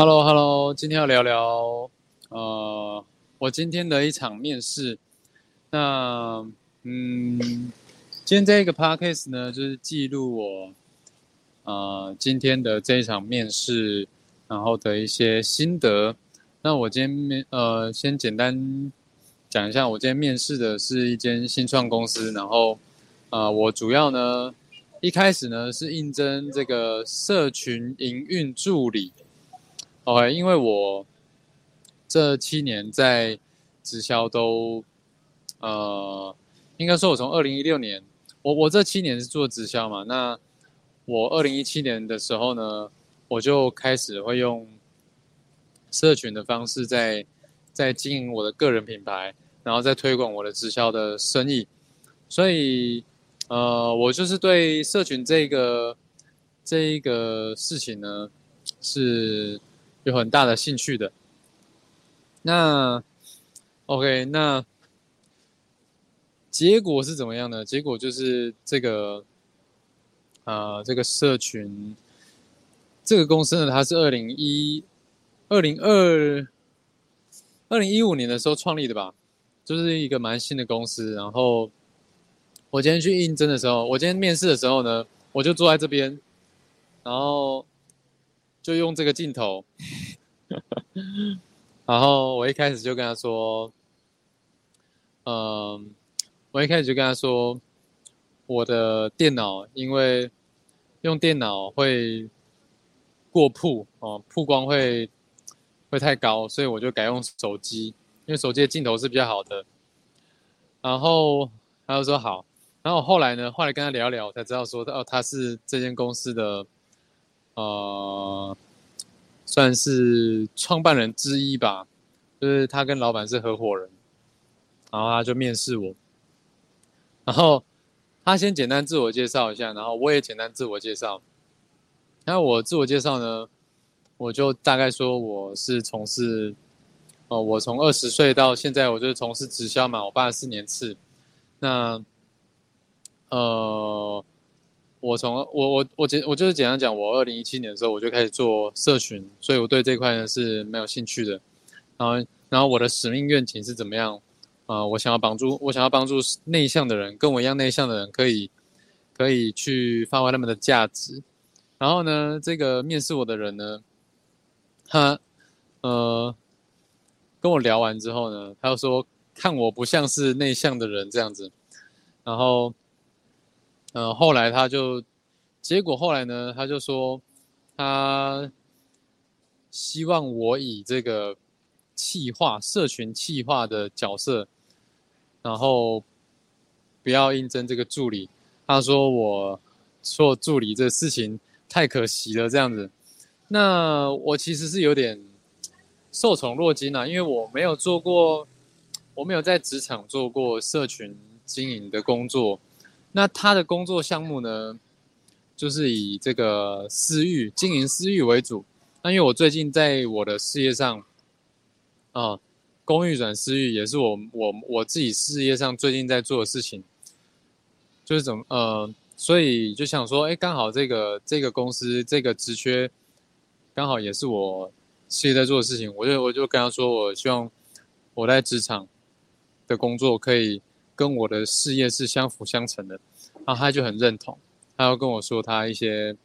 Hello，Hello，今天要聊聊，呃，我今天的一场面试。那，嗯，今天这个 podcast 呢，就是记录我，呃，今天的这一场面试，然后的一些心得。那我今天面，呃，先简单讲一下，我今天面试的是一间新创公司，然后，呃，我主要呢，一开始呢是应征这个社群营运助理。OK，因为我这七年在直销都，呃，应该说，我从二零一六年，我我这七年是做直销嘛，那我二零一七年的时候呢，我就开始会用社群的方式在在经营我的个人品牌，然后再推广我的直销的生意，所以，呃，我就是对社群这个这一个事情呢是。有很大的兴趣的，那 OK，那结果是怎么样呢？结果就是这个，呃，这个社群这个公司呢，它是二零一二零二二零一五年的时候创立的吧，就是一个蛮新的公司。然后我今天去应征的时候，我今天面试的时候呢，我就坐在这边，然后。就用这个镜头，然后我一开始就跟他说，嗯，我一开始就跟他说，我的电脑因为用电脑会过曝哦，曝光会会太高，所以我就改用手机，因为手机的镜头是比较好的。然后他就说好，然后后来呢，后来跟他聊聊，我才知道说，哦，他是这间公司的。呃，算是创办人之一吧，就是他跟老板是合伙人，然后他就面试我，然后他先简单自我介绍一下，然后我也简单自我介绍。那我自我介绍呢，我就大概说我是从事，哦，我从二十岁到现在，我就是从事直销嘛，我八十四年次，那，呃。我从我我我简我就是简单讲，我二零一七年的时候我就开始做社群，所以我对这块呢是没有兴趣的。然后然后我的使命愿景是怎么样？啊，我想要帮助我想要帮助内向的人，跟我一样内向的人可以可以去发挥他们的价值。然后呢，这个面试我的人呢，他呃跟我聊完之后呢，他又说看我不像是内向的人这样子，然后。嗯，后来他就，结果后来呢，他就说，他希望我以这个气化社群气化的角色，然后不要应征这个助理。他说我做助理这事情太可惜了，这样子。那我其实是有点受宠若惊啊，因为我没有做过，我没有在职场做过社群经营的工作。那他的工作项目呢，就是以这个私域经营私域为主。那因为我最近在我的事业上，啊，公寓转私域也是我我我自己事业上最近在做的事情，就是怎么呃，所以就想说，哎，刚好这个这个公司这个职缺，刚好也是我事业在做的事情，我就我就跟他说，我希望我在职场的工作可以。跟我的事业是相辅相成的，然后他就很认同，他要跟我说他一些，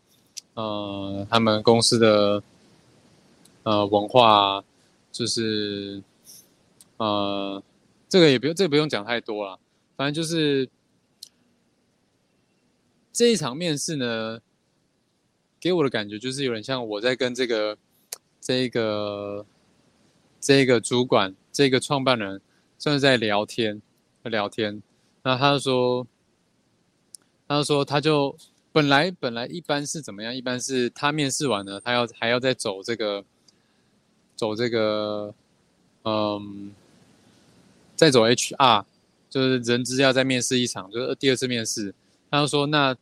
呃，他们公司的，呃，文化，就是，呃，这个也不用，这个不用讲太多了，反正就是这一场面试呢，给我的感觉就是有点像我在跟这个，这个，这个主管，这个创办人，算是在聊天。聊天，那他就说，他就说，他就本来本来一般是怎么样？一般是他面试完了，他要还要再走这个，走这个，嗯，再走 HR，就是人资要再面试一场，就是第二次面试。他就说，那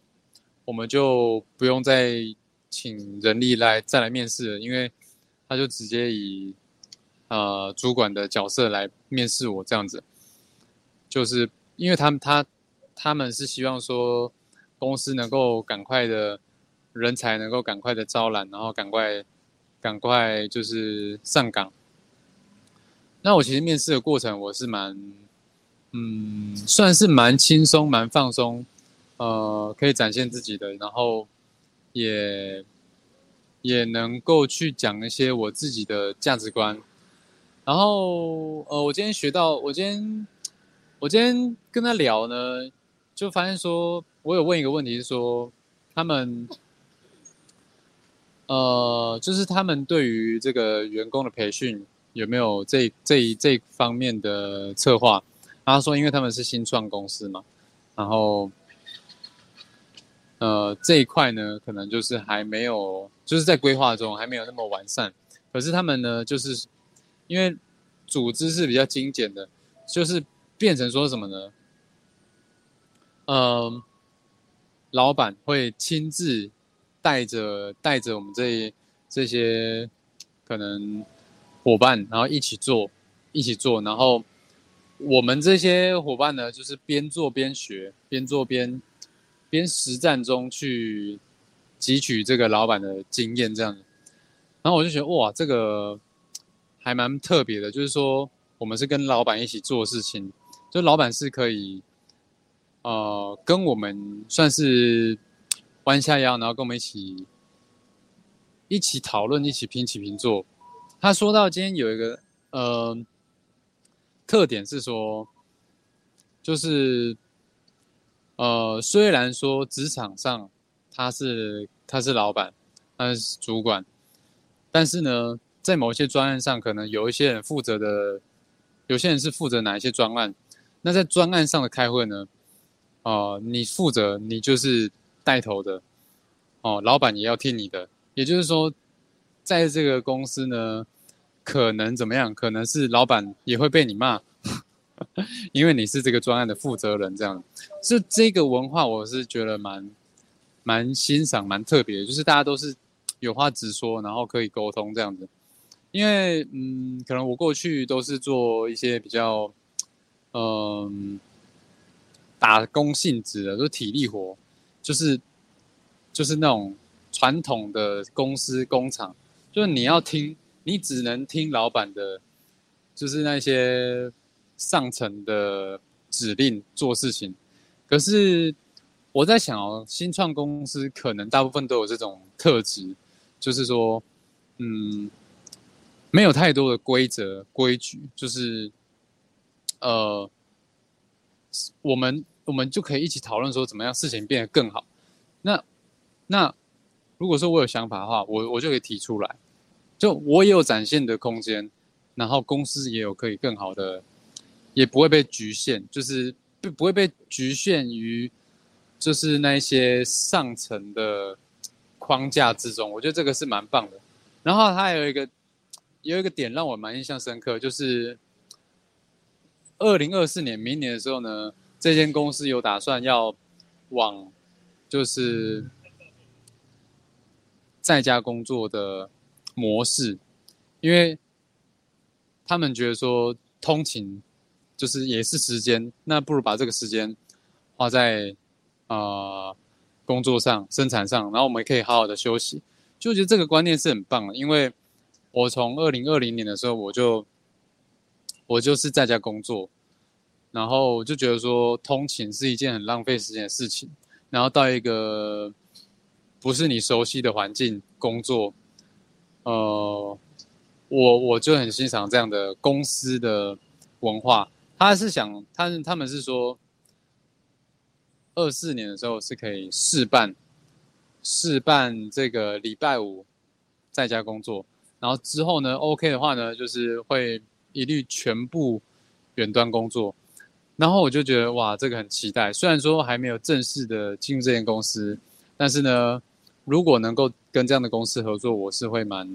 我们就不用再请人力来再来面试了，因为他就直接以呃主管的角色来面试我这样子。就是因为他们他他们是希望说公司能够赶快的人才能够赶快的招揽，然后赶快赶快就是上岗。那我其实面试的过程我是蛮，嗯，算是蛮轻松、蛮放松，呃，可以展现自己的，然后也也能够去讲一些我自己的价值观。然后，呃，我今天学到，我今天我今天跟他聊呢，就发现说，我有问一个问题，是说他们，呃，就是他们对于这个员工的培训。有没有这这这方面的策划？他说，因为他们是新创公司嘛，然后，呃，这一块呢，可能就是还没有，就是在规划中还没有那么完善。可是他们呢，就是因为组织是比较精简的，就是变成说什么呢？嗯，老板会亲自带着带着我们这这些可能。伙伴，然后一起做，一起做，然后我们这些伙伴呢，就是边做边学，边做边边实战中去汲取这个老板的经验，这样。然后我就觉得哇，这个还蛮特别的，就是说我们是跟老板一起做事情，就老板是可以呃跟我们算是弯下腰，然后跟我们一起一起讨论，一起平起平坐。他说到今天有一个呃特点是说，就是呃虽然说职场上他是他是老板，他是主管，但是呢，在某些专案上，可能有一些人负责的，有些人是负责哪一些专案，那在专案上的开会呢，哦，你负责你就是带头的，哦，老板也要听你的，也就是说。在这个公司呢，可能怎么样？可能是老板也会被你骂，因为你是这个专案的负责人，这样。是这个文化，我是觉得蛮蛮欣赏、蛮特别，就是大家都是有话直说，然后可以沟通这样子。因为嗯，可能我过去都是做一些比较嗯打工性质的，都是体力活，就是就是那种传统的公司工厂。就是你要听，你只能听老板的，就是那些上层的指令做事情。可是我在想哦，新创公司可能大部分都有这种特质，就是说，嗯，没有太多的规则规矩，就是呃，我们我们就可以一起讨论说怎么样事情变得更好。那那。如果说我有想法的话，我我就可以提出来，就我也有展现的空间，然后公司也有可以更好的，也不会被局限，就是不不会被局限于，就是那一些上层的框架之中。我觉得这个是蛮棒的。然后它有一个有一个点让我蛮印象深刻，就是二零二四年明年的时候呢，这间公司有打算要往就是。在家工作的模式，因为他们觉得说通勤就是也是时间，那不如把这个时间花在啊工作上、生产上，然后我们可以好好的休息。就觉得这个观念是很棒的，因为我从二零二零年的时候我就我就是在家工作，然后就觉得说通勤是一件很浪费时间的事情，然后到一个。不是你熟悉的环境工作，呃，我我就很欣赏这样的公司的文化。他是想，他他们是说，二四年的时候是可以试办，试办这个礼拜五在家工作，然后之后呢，OK 的话呢，就是会一律全部远端工作。然后我就觉得哇，这个很期待。虽然说还没有正式的进入这间公司，但是呢。如果能够跟这样的公司合作，我是会蛮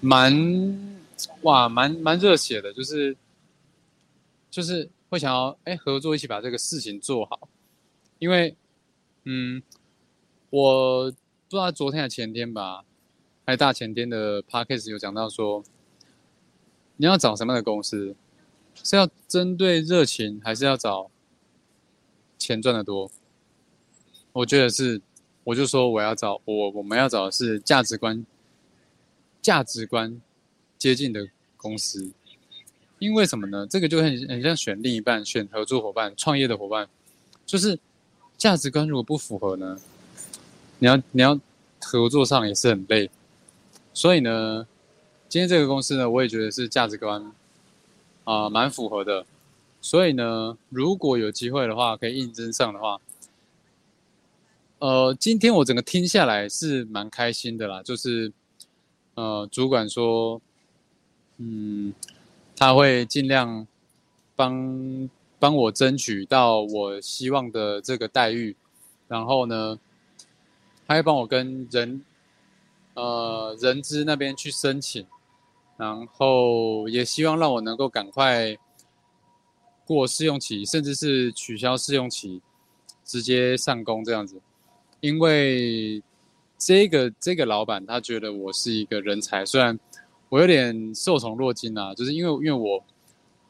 蛮哇蛮蛮热血的，就是就是会想要哎合作一起把这个事情做好，因为嗯我不知道昨天还前天吧，还大前天的 p a c k a g e 有讲到说，你要找什么样的公司，是要针对热情，还是要找钱赚的多？我觉得是我就说我要找我我们要找的是价值观价值观接近的公司，因为什么呢？这个就很很像选另一半、选合作伙伴、创业的伙伴，就是价值观如果不符合呢，你要你要合作上也是很累。所以呢，今天这个公司呢，我也觉得是价值观啊蛮符合的。所以呢，如果有机会的话，可以应征上的话。呃，今天我整个听下来是蛮开心的啦，就是，呃，主管说，嗯，他会尽量帮帮我争取到我希望的这个待遇，然后呢，他会帮我跟人，呃，人资那边去申请，然后也希望让我能够赶快过试用期，甚至是取消试用期，直接上工这样子。因为这个这个老板他觉得我是一个人才，虽然我有点受宠若惊啊，就是因为因为我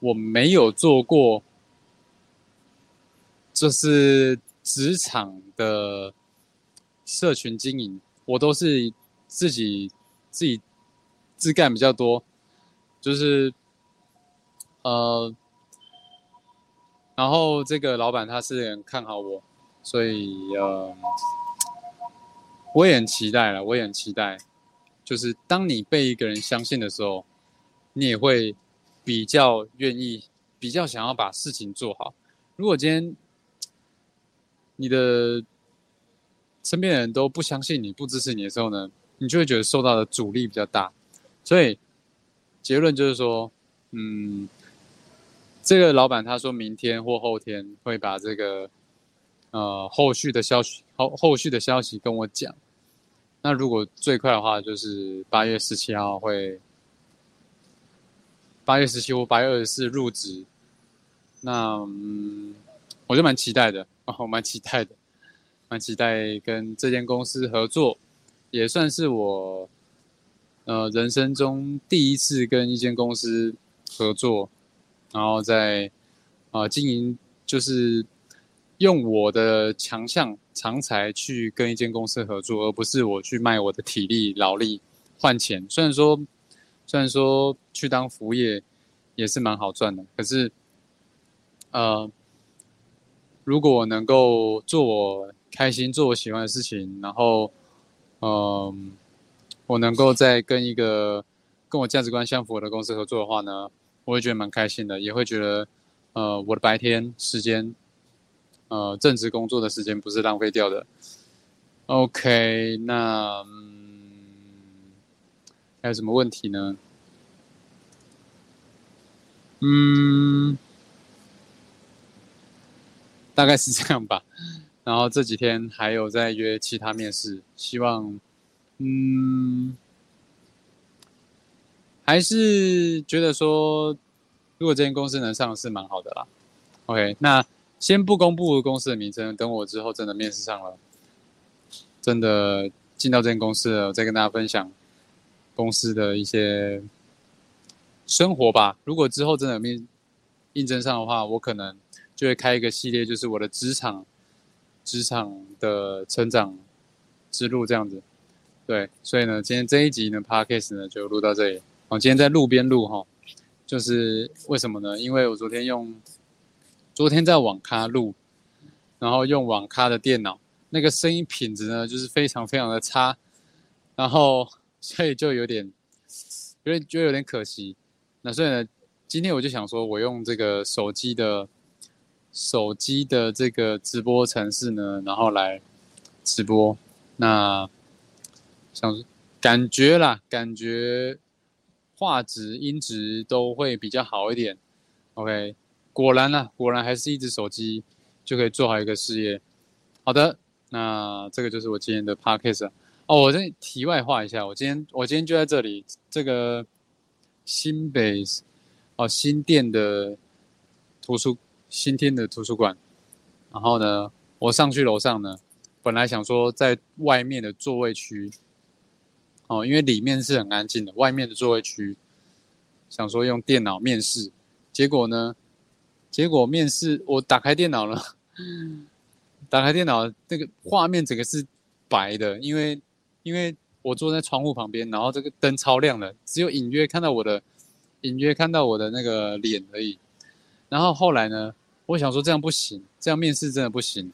我没有做过，就是职场的社群经营，我都是自己自己枝干比较多，就是呃，然后这个老板他是很看好我，所以呃。我也很期待了，我也很期待，就是当你被一个人相信的时候，你也会比较愿意，比较想要把事情做好。如果今天你的身边的人都不相信你、不支持你的时候呢，你就会觉得受到的阻力比较大。所以结论就是说，嗯，这个老板他说明天或后天会把这个。呃，后续的消息后后续的消息跟我讲。那如果最快的话，就是八月十七号会，八月十七或八月二十四入职。那嗯，我就蛮期待的我，蛮期待的，蛮期待跟这间公司合作，也算是我呃人生中第一次跟一间公司合作，然后在啊经营就是。用我的强项长才去跟一间公司合作，而不是我去卖我的体力劳力换钱。虽然说，虽然说去当服务业也是蛮好赚的，可是，呃，如果能够做我开心、做我喜欢的事情，然后，嗯，我能够在跟一个跟我价值观相符的公司合作的话呢，我会觉得蛮开心的，也会觉得，呃，我的白天时间。呃，正职工作的时间不是浪费掉的。OK，那嗯，还有什么问题呢？嗯，大概是这样吧。然后这几天还有在约其他面试，希望，嗯，还是觉得说，如果这间公司能上是蛮好的啦。OK，那。先不公布公司的名称，等我之后真的面试上了，真的进到这间公司了，我再跟大家分享公司的一些生活吧。如果之后真的面应征上的话，我可能就会开一个系列，就是我的职场职场的成长之路这样子。对，所以呢，今天这一集呢，Podcast 呢就录到这里。我今天在路边录哈，就是为什么呢？因为我昨天用。昨天在网咖录，然后用网咖的电脑，那个声音品质呢，就是非常非常的差，然后所以就有点，有点觉得有点可惜。那所以呢，今天我就想说，我用这个手机的手机的这个直播程式呢，然后来直播。那想感觉啦，感觉画质音质都会比较好一点。OK。果然呢，果然还是一只手机就可以做好一个事业。好的，那这个就是我今天的 podcast 哦。我再题外话一下，我今天我今天就在这里，这个新北哦新店的图书新店的图书馆。然后呢，我上去楼上呢，本来想说在外面的座位区哦，因为里面是很安静的，外面的座位区想说用电脑面试，结果呢。结果面试，我打开电脑了，打开电脑，那个画面整个是白的，因为因为我坐在窗户旁边，然后这个灯超亮的，只有隐约看到我的隐约看到我的那个脸而已。然后后来呢，我想说这样不行，这样面试真的不行。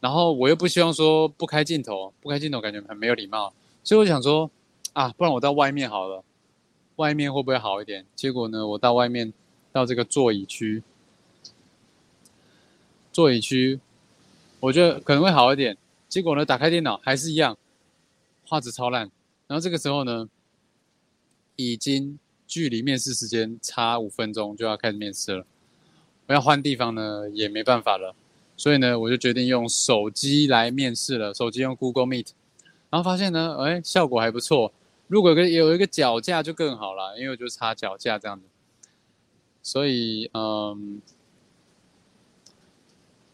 然后我又不希望说不开镜头，不开镜头感觉很没有礼貌，所以我想说啊，不然我到外面好了，外面会不会好一点？结果呢，我到外面到这个座椅区，座椅区，我觉得可能会好一点。结果呢，打开电脑还是一样，画质超烂。然后这个时候呢，已经距离面试时间差五分钟就要开始面试了，我要换地方呢也没办法了。所以呢，我就决定用手机来面试了。手机用 Google Meet，然后发现呢，哎，效果还不错。如果有有一个脚架就更好了，因为我就插脚架这样子。所以，嗯，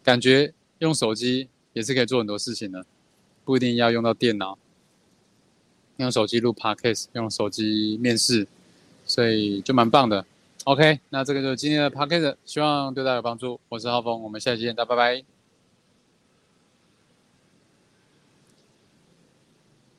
感觉用手机也是可以做很多事情的，不一定要用到电脑。用手机录 Podcast，用手机面试，所以就蛮棒的。OK，那这个就是今天的 podcast，希望对大家有帮助。我是浩峰，我们下期见，大家拜拜。